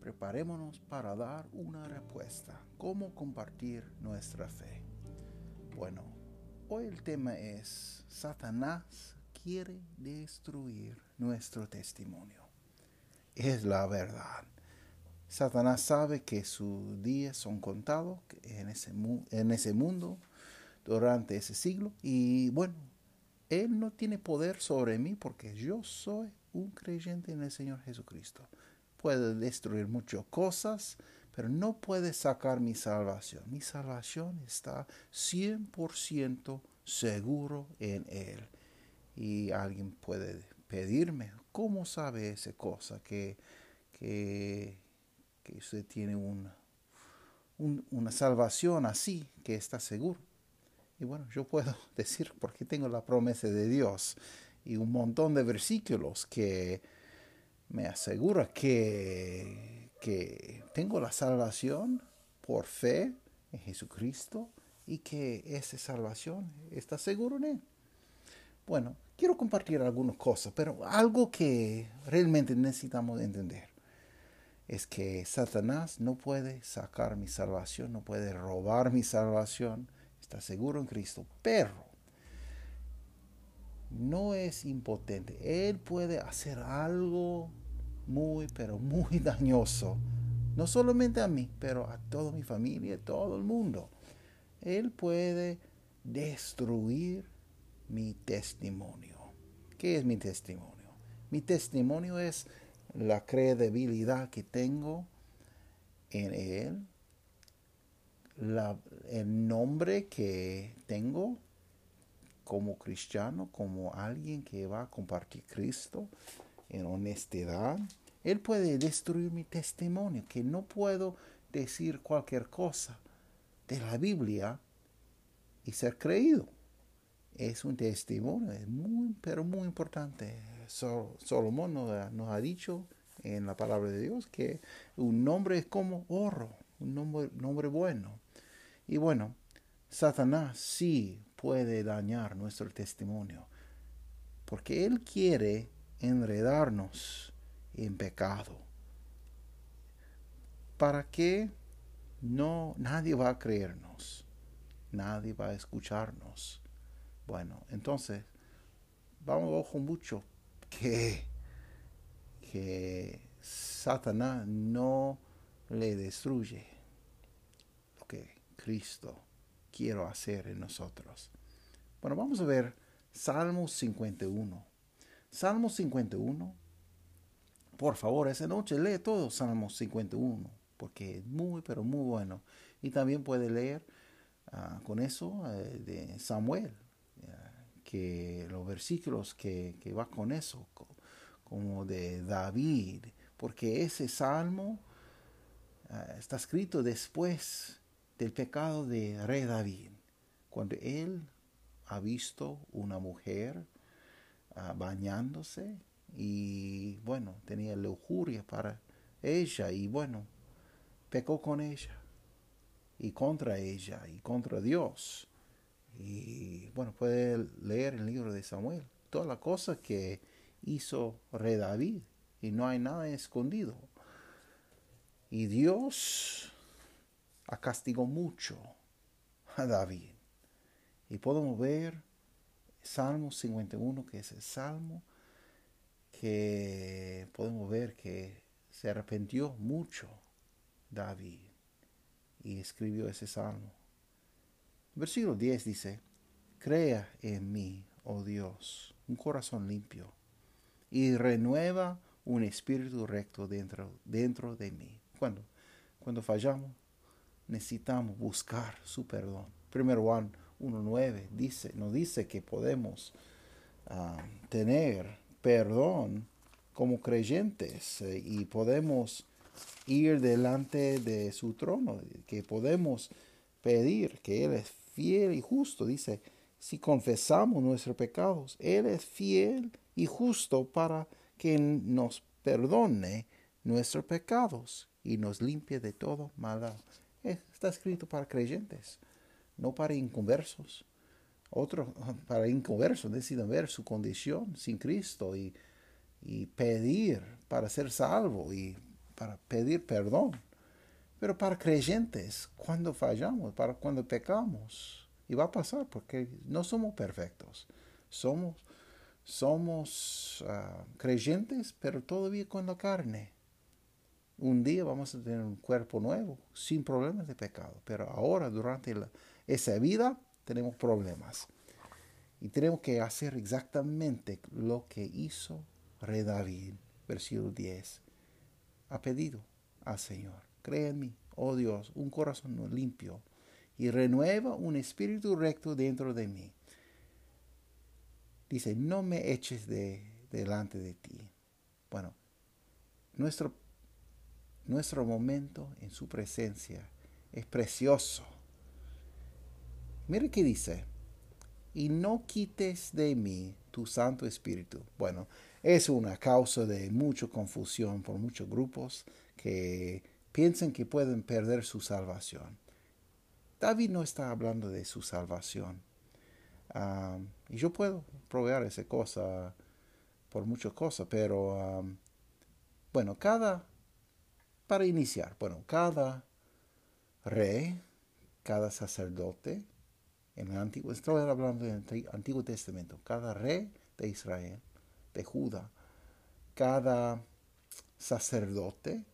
preparémonos para dar una respuesta. ¿Cómo compartir nuestra fe? Bueno, hoy el tema es Satanás quiere destruir nuestro testimonio. Es la verdad. Satanás sabe que sus días son contados en ese, en ese mundo durante ese siglo y bueno, Él no tiene poder sobre mí porque yo soy un creyente en el Señor Jesucristo puede destruir muchas cosas, pero no puede sacar mi salvación. Mi salvación está 100% seguro en Él. Y alguien puede pedirme, ¿cómo sabe esa cosa? Que, que, usted tiene una salvación así, que está seguro. Y bueno, yo puedo decir porque tengo la promesa de Dios y un montón de versículos que me asegura que, que tengo la salvación por fe en Jesucristo y que esa salvación está seguro en Él. Bueno, quiero compartir algunas cosas, pero algo que realmente necesitamos entender es que Satanás no puede sacar mi salvación, no puede robar mi salvación, está seguro en Cristo, pero no es impotente. Él puede hacer algo muy, pero muy dañoso. No solamente a mí, pero a toda mi familia, todo el mundo. Él puede destruir mi testimonio. ¿Qué es mi testimonio? Mi testimonio es la credibilidad que tengo en Él, el nombre que tengo como cristiano, como alguien que va a compartir Cristo en honestidad, él puede destruir mi testimonio, que no puedo decir cualquier cosa de la Biblia y ser creído. Es un testimonio, es muy, pero muy importante. Solomón nos, ha dicho en la palabra de Dios que un nombre es como oro, un nombre, nombre bueno. Y bueno, Satanás sí puede dañar nuestro testimonio, porque él quiere enredarnos en pecado. ¿Para qué? No, nadie va a creernos. Nadie va a escucharnos. Bueno, entonces, vamos ojo mucho que, que Satanás no le destruye lo que Cristo quiere hacer en nosotros. Bueno, vamos a ver Salmo 51. Salmo 51 por favor, esa noche lee todo Salmo 51, porque es muy, pero muy bueno. Y también puede leer ah, con eso eh, de Samuel, que los versículos que, que va con eso, como de David, porque ese salmo ah, está escrito después del pecado de rey David, cuando él ha visto una mujer ah, bañándose y bueno, tenía lujuria para ella y bueno, pecó con ella y contra ella y contra Dios. Y bueno, puede leer el libro de Samuel, todas las cosas que hizo rey David y no hay nada escondido. Y Dios ha castigado mucho a David. Y podemos ver Salmo 51, que es el Salmo que podemos ver que se arrepintió mucho David y escribió ese salmo. Versículo 10 dice, Crea en mí, oh Dios, un corazón limpio y renueva un espíritu recto dentro, dentro de mí. Cuando, cuando fallamos, necesitamos buscar su perdón. Primero Juan 1.9 dice, nos dice que podemos ah, tener perdón como creyentes eh, y podemos ir delante de su trono, que podemos pedir que Él es fiel y justo. Dice, si confesamos nuestros pecados, Él es fiel y justo para que nos perdone nuestros pecados y nos limpie de todo maldad. Está escrito para creyentes, no para inconversos. Otro, para inconversos deciden ver su condición sin Cristo y, y pedir para ser salvo y para pedir perdón. Pero para creyentes, cuando fallamos, para cuando pecamos, y va a pasar porque no somos perfectos, somos, somos ah, creyentes, pero todavía con la carne. Un día vamos a tener un cuerpo nuevo, sin problemas de pecado, pero ahora durante esa vida tenemos problemas. Y tenemos que hacer exactamente lo que hizo Rey David, versículo 10. Ha pedido al Señor, cree en mí, oh Dios, un corazón limpio y renueva un espíritu recto dentro de mí. Dice, no me eches de delante de ti. Bueno, nuestro, nuestro momento en su presencia es precioso. Mire qué dice, y no quites de mí tu Santo Espíritu. Bueno, es una causa de mucha confusión por muchos grupos que piensan que pueden perder su salvación. David no está hablando de su salvación. y yo puedo proveer esa cosa por muchas cosas, pero bueno, cada, para iniciar, bueno, cada rey, cada sacerdote, en el Antiguo, estoy hablando del Antiguo Testamento, cada rey de Israel, de Judá, cada sacerdote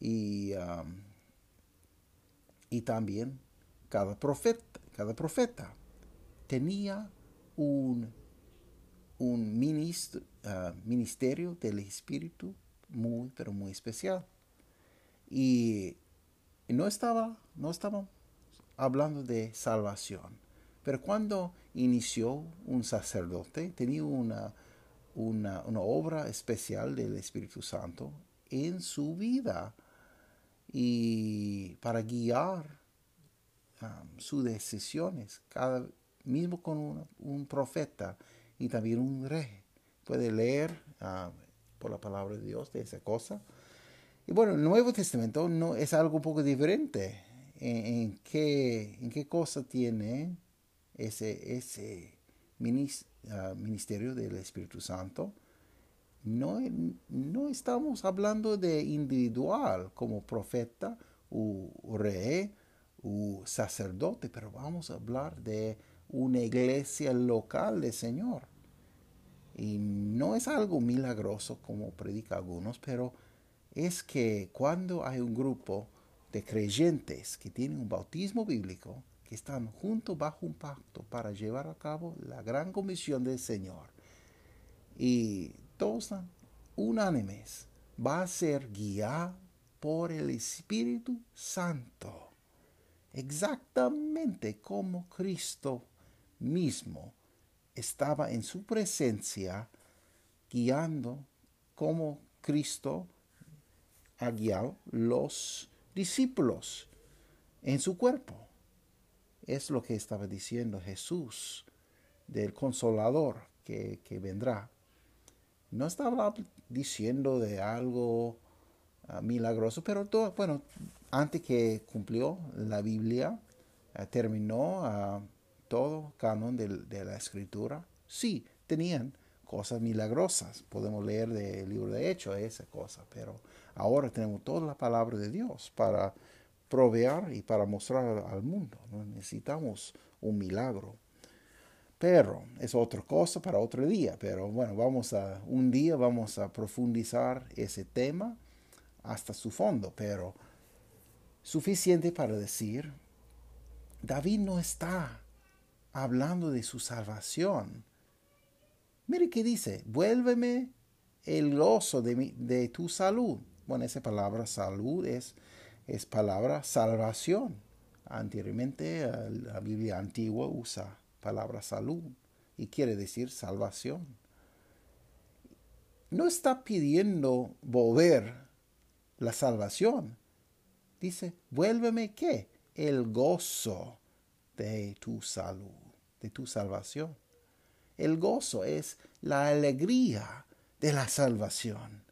y, y también cada profeta, cada profeta tenía un, un ah, ministerio del Espíritu muy, pero muy especial. Y no estaba, no estaba hablando de salvación. Pero cuando inició un sacerdote, tenía una, una, obra especial del Espíritu Santo en su vida y para guiar um, sus decisiones, cada, mismo con un, profeta y también un rey. Puede leer um, por la palabra de Dios de esa cosa. Y bueno, el Nuevo Testamento no es algo un poco diferente en, qué, en qué cosa tiene ese, ese ah, ministerio del Espíritu Santo. No, no estamos hablando de individual como profeta o rey o sacerdote, pero vamos a hablar de una iglesia local del Señor. Y no es algo milagroso como predica algunos, pero es que cuando hay un grupo de creyentes que tienen un bautismo bíblico, que están juntos bajo un pacto para llevar a cabo la gran comisión del Señor. Y todos están unánimes. Va a ser guiado por el Espíritu Santo. Exactamente como Cristo mismo estaba en su presencia guiando como Cristo ha guiado los discípulos en su cuerpo. Es lo que estaba diciendo Jesús del consolador que, vendrá. No estaba diciendo de algo ah, milagroso, pero todo, bueno, antes que cumplió la Biblia, ah, terminó uh, todo canon de, de, la escritura, sí, tenían cosas milagrosas. Podemos leer del libro de Hechos esa cosa, pero Ahora tenemos toda la palabra de Dios para proveer y para mostrar al mundo. No necesitamos un milagro. Pero es otra cosa para otro día. Pero bueno, vamos a, un día vamos a profundizar ese tema hasta su fondo. Pero suficiente para decir, David no está hablando de su salvación. Mire que dice, vuélveme el gozo de, de tu salud. Bueno, esa palabra salud es, es palabra salvación. Anteriormente la Biblia antigua usa palabra salud y quiere decir salvación. No está pidiendo volver la salvación. Dice, vuélveme qué? El gozo de tu salud, de tu salvación. El gozo es la alegría de la salvación.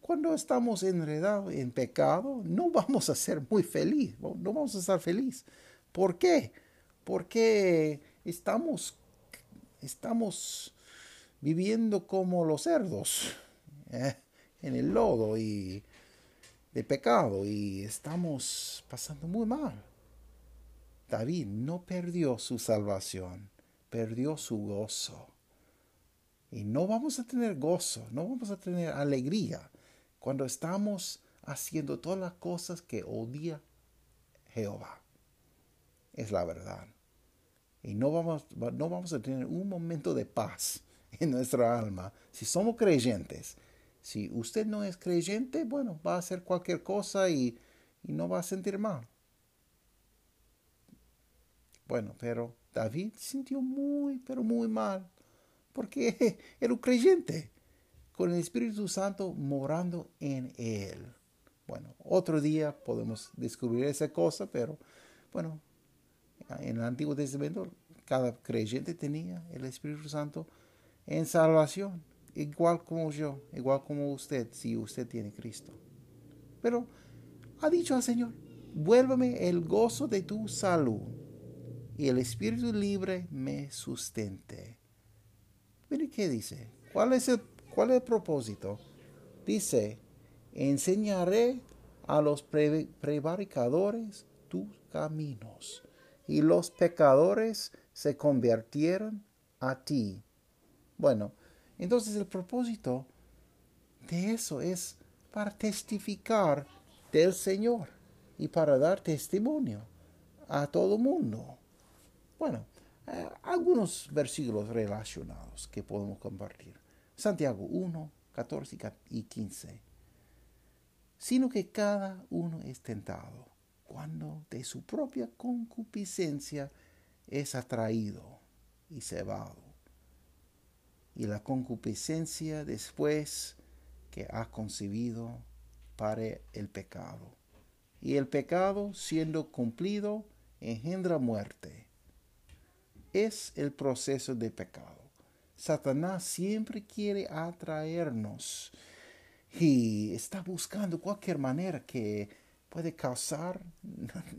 Cuando estamos enredados en pecado, no vamos a ser muy felices, no vamos a estar felices. ¿Por qué? Porque estamos, estamos viviendo como los cerdos eh, en el lodo y de pecado y estamos pasando muy mal. David no perdió su salvación, perdió su gozo. Y no vamos a tener gozo, no vamos a tener alegría cuando estamos haciendo todas las cosas que odia Jehová. Es la verdad. Y no vamos, no vamos a tener un momento de paz en nuestra alma si somos creyentes. Si usted no es creyente, bueno, va a hacer cualquier cosa y, y no va a sentir mal. Bueno, pero David sintió muy, pero muy mal, porque era un creyente, con el Espíritu Santo morando en él. Bueno, otro día podemos descubrir esa cosa, pero bueno, en el Antiguo Testamento cada creyente tenía el Espíritu Santo en salvación, igual como yo, igual como usted, si usted tiene Cristo. Pero ha dicho al Señor, vuélveme el gozo de tu salud y el espíritu libre me sustente. Mire qué dice. ¿Cuál es el, cuál es propósito? Dice, enseñaré a los prevaricadores tus caminos y los pecadores se convirtieron a ti. Bueno, entonces el propósito de eso es para testificar del Señor y para dar testimonio a todo mundo. Bueno, eh, algunos versículos relacionados que podemos compartir. Santiago 1, 14 y 15. Sino que cada uno es tentado cuando de su propia concupiscencia es atraído y cebado y la concupiscencia después que ha concebido para el pecado. Y el pecado, siendo cumplido, engendra muerte. Es el proceso de pecado. Satanás siempre quiere atraernos y está buscando cualquier manera que puede causar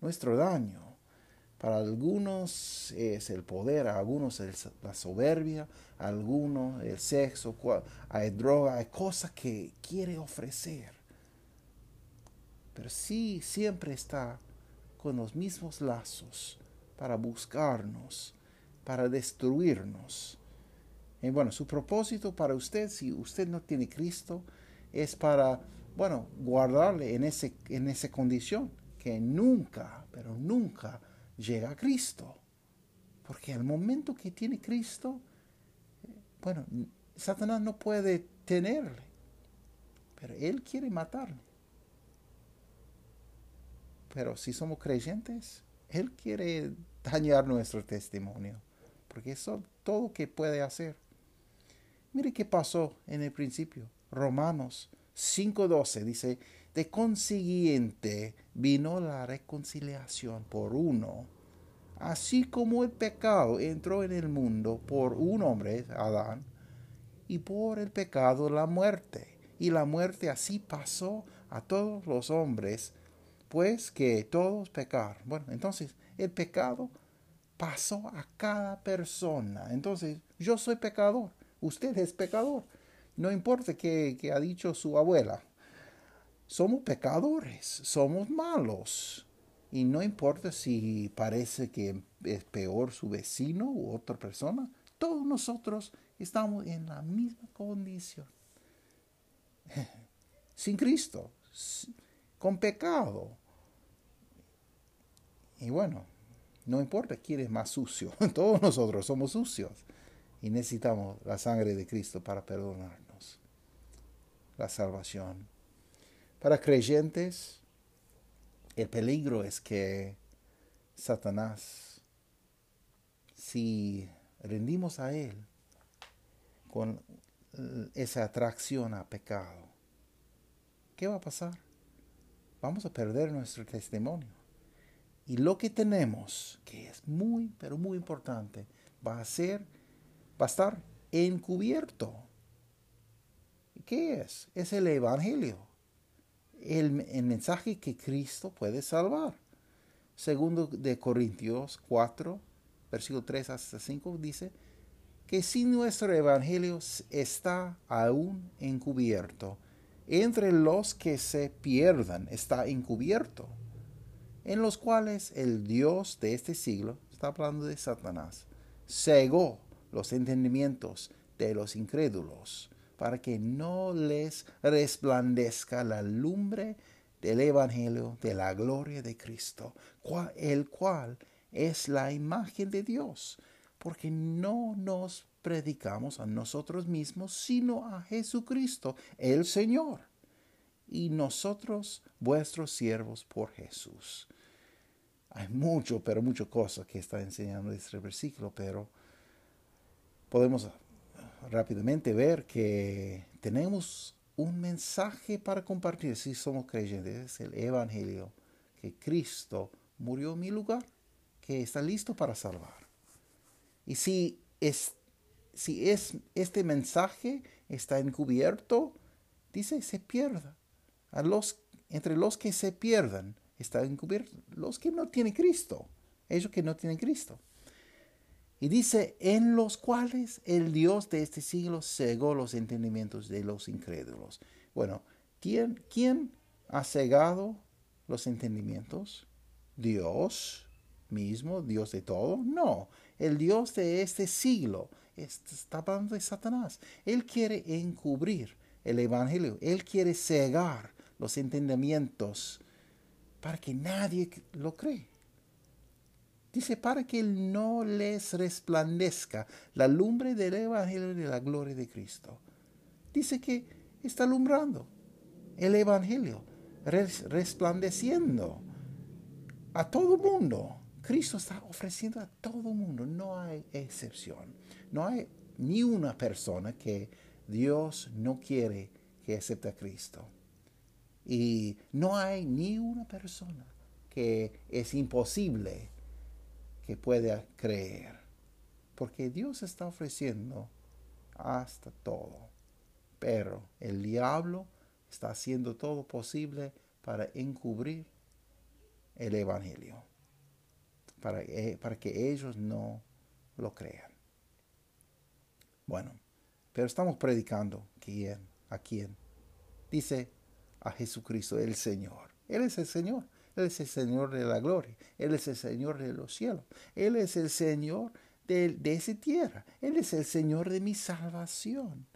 nuestro daño. Para algunos es el poder, a algunos es la soberbia, a algunos el sexo, hay droga, hay cosas que quiere ofrecer. Pero sí siempre está con los mismos lazos para buscarnos, para destruirnos. Y bueno, su propósito para usted, si usted no tiene Cristo, es para, bueno, guardarle en, ese, en esa condición, que nunca, pero nunca llega a Cristo. Porque al momento que tiene Cristo, bueno, Satanás no puede tenerle, pero él quiere matarle. Pero si somos creyentes, él quiere dañar nuestro testimonio, porque eso es todo que puede hacer. Mire qué pasó en el principio. Romanos 5.12 dice, de consiguiente vino la reconciliación por uno, así como el pecado entró en el mundo por un hombre, Adán, y por el pecado la muerte. Y la muerte así pasó a todos los hombres, pues que todos pecaron. Bueno, entonces el pecado pasó a cada persona. Entonces yo soy pecador, usted es pecador. No importa que, que ha dicho su abuela, somos pecadores, somos malos. Y no importa si parece que es peor su vecino u otra persona, todos nosotros estamos en la misma condición. Sin Cristo, con pecado. Y bueno, no importa quién es más sucio, todos nosotros somos sucios y necesitamos la sangre de Cristo para perdonarnos. La salvación para creyentes, el peligro es que Satanás, si rendimos a Él con esa atracción a pecado, ¿qué va a pasar? Vamos a perder nuestro testimonio. Y lo que tenemos, que es muy, pero muy importante, va a ser, va a estar encubierto. ¿Qué es? Es el Evangelio. El, el, mensaje que Cristo puede salvar. Segundo de Corintios 4, versículo 3 hasta 5 dice que si nuestro Evangelio está aún encubierto, entre los que se pierdan está encubierto en los cuales el Dios de este siglo, está hablando de Satanás, cegó los entendimientos de los incrédulos para que no les resplandezca la lumbre del Evangelio de la gloria de Cristo, el cual es la imagen de Dios, porque no nos predicamos a nosotros mismos, sino a Jesucristo, el Señor, y nosotros vuestros siervos por Jesús. Hay mucho, pero mucho cosas que está enseñando este versículo, pero podemos rápidamente ver que tenemos un mensaje para compartir si somos creyentes, es el Evangelio, que Cristo murió en mi lugar, que está listo para salvar. Y si, es, si es, este mensaje está encubierto, dice, se pierda. Entre los que se pierdan, está encubierto. Los que no tienen Cristo, ellos que no tienen Cristo. Y dice, en los cuales el Dios de este siglo cegó los entendimientos de los incrédulos. Bueno, ¿quién, quién ha cegado los entendimientos? Dios mismo, Dios de todo. No, el Dios de este siglo está hablando de Satanás. Él quiere encubrir el Evangelio. Él quiere cegar los entendimientos para que nadie lo cree. Dice, para que no les resplandezca la lumbre del Evangelio de la gloria de Cristo. Dice que está alumbrando el Evangelio, resplandeciendo a todo mundo. Cristo está ofreciendo a todo mundo, no hay excepción. No hay ni una persona que Dios no quiere que acepte a Cristo. Y no hay ni una persona que es imposible que pueda creer. Porque Dios está ofreciendo hasta todo. Pero el diablo está haciendo todo posible para encubrir el Evangelio. Para, eh, para que ellos no lo crean. Bueno, pero estamos predicando quién, a quién. Dice a Jesucristo, el Señor. Él es el Señor. Él es el Señor de la gloria. Él es el Señor de los cielos. Él es el Señor de, de esa tierra. Él es el Señor de mi salvación.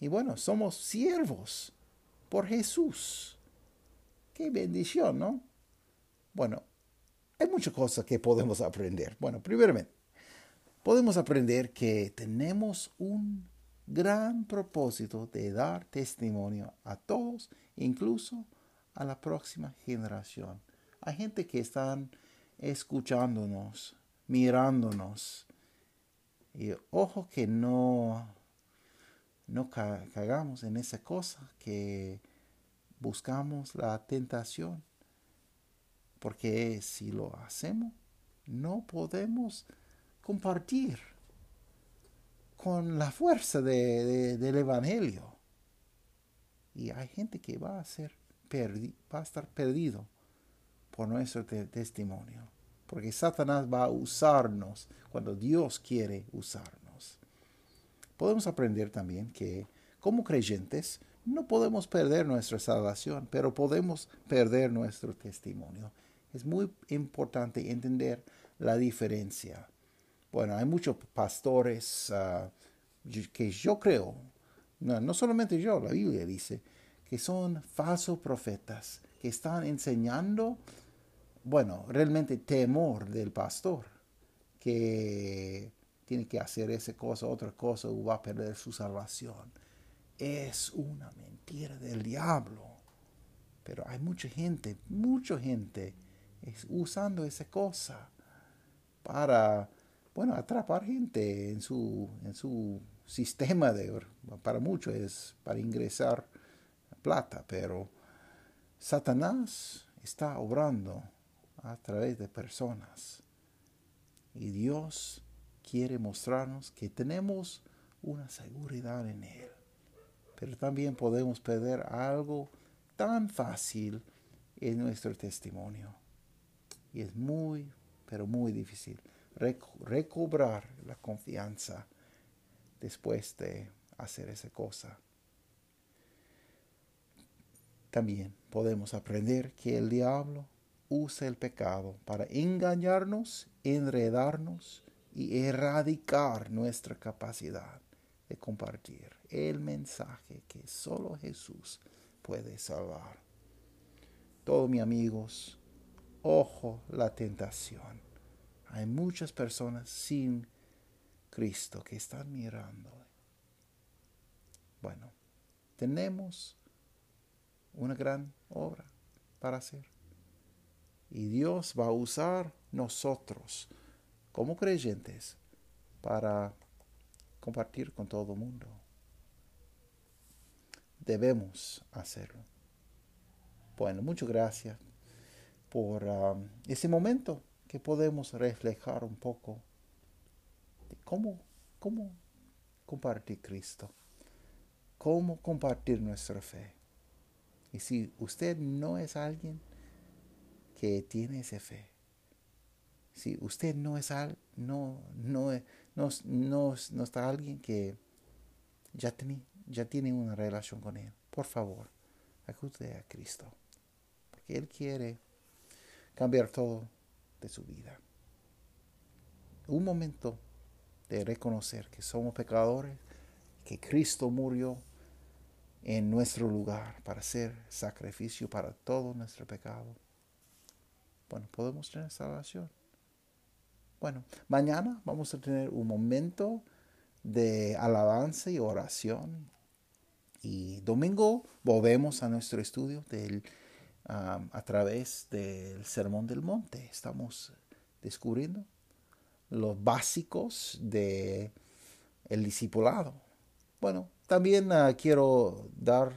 Y bueno, somos siervos por Jesús. Qué bendición, ¿no? Bueno, hay muchas cosas que podemos aprender. Bueno, primeramente, podemos aprender que tenemos un gran propósito de dar testimonio a todos, incluso a la próxima generación. Hay gente que están escuchándonos, mirándonos. Y ojo que no, no cagamos en esa cosa, que buscamos la tentación. Porque si lo hacemos, no podemos compartir con la fuerza de, del Evangelio. Y hay gente que va a, ser va a estar perdido por nuestro testimonio. Porque Satanás va a usarnos cuando Dios quiere usarnos. Podemos aprender también que como creyentes no podemos perder nuestra salvación, pero podemos perder nuestro testimonio. Es muy importante entender la diferencia. Bueno, hay muchos pastores ah, que yo creo, no, solamente yo, la Biblia dice, que son falsos profetas, que están enseñando, bueno, realmente temor del pastor, que tiene que hacer esa cosa, otra cosa, o va a perder su salvación. Es una mentira del diablo. Pero hay mucha gente, mucha gente usando esa cosa para bueno, atrapar gente en su, en su sistema de, para muchos es para ingresar plata, pero Satanás está obrando a través de personas. Y Dios quiere mostrarnos que tenemos una seguridad en Él. Pero también podemos perder algo tan fácil en nuestro testimonio. Y es muy, pero muy difícil recobrar la confianza después de hacer esa cosa. También podemos aprender que el diablo usa el pecado para engañarnos, enredarnos y erradicar nuestra capacidad de compartir el mensaje que solo Jesús puede salvar. Todos mis amigos, ojo la tentación. Hay muchas personas sin Cristo que están mirando. Bueno, tenemos una gran obra para hacer. Y Dios va a usar nosotros como creyentes para compartir con todo el mundo. Debemos hacerlo. Bueno, muchas gracias por um, ese momento que podemos reflejar un poco de cómo, cómo compartir Cristo, cómo compartir nuestra fe. Y si usted no es alguien que tiene esa fe, si usted no es al, no, no, no, no, no está alguien que ya tiene, ya tiene una relación con Él, por favor, acude a Cristo, porque Él quiere cambiar todo de su vida. Un momento de reconocer que somos pecadores, que Cristo murió en nuestro lugar para hacer sacrificio para todo nuestro pecado. Bueno, podemos tener salvación. Bueno, mañana vamos a tener un momento de alabanza y oración. Y domingo volvemos a nuestro estudio del a través del Sermón del Monte. Estamos descubriendo los básicos de el discipulado. Bueno, también ah, quiero dar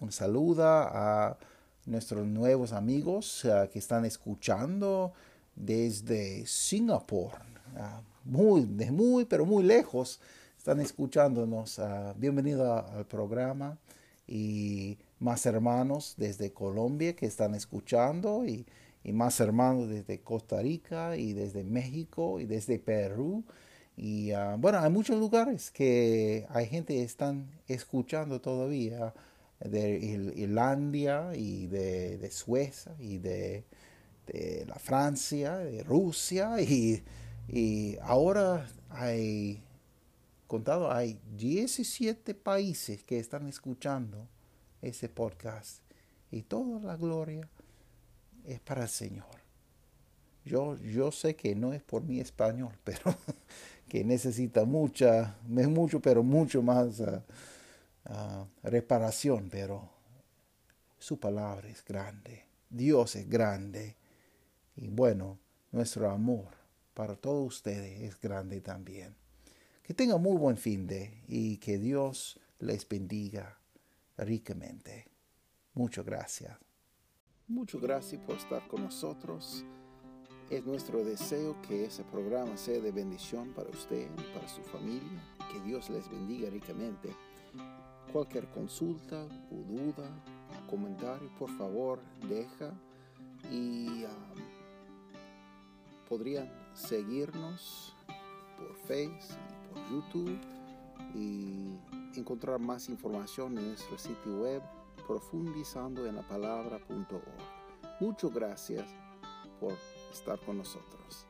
un saludo a nuestros nuevos amigos ah, que están escuchando desde Singapur, ah, muy, de muy, pero muy lejos, están escuchándonos. bienvenido al programa y más hermanos desde Colombia que están escuchando y, más hermanos desde Costa Rica y desde México y desde Perú. Y ah, bueno, hay muchos lugares que hay gente que están escuchando todavía de Irlandia y de, Suecia y de, la Francia, de Rusia y, y ahora hay contado, hay 17 países que están escuchando ese podcast. Y toda la gloria es para el Señor. Yo, yo sé que no es por mi español, pero que necesita mucha, mucho, pero mucho más ah, ah, reparación, pero su palabra es grande. Dios es grande. Y bueno, nuestro amor para todos ustedes es grande también. Que tengan muy buen fin de y que Dios les bendiga ricamente. Muchas gracias. Muchas gracias por estar con nosotros. Es nuestro deseo que ese programa sea de bendición para usted para su familia. Que Dios les bendiga ricamente. Cualquier consulta o duda, comentario, por favor, deja. Y um, podrían seguirnos por Facebook y por YouTube. Y encontrar más información en nuestro sitio web profundizando en la palabra.org. Muchas gracias por estar con nosotros.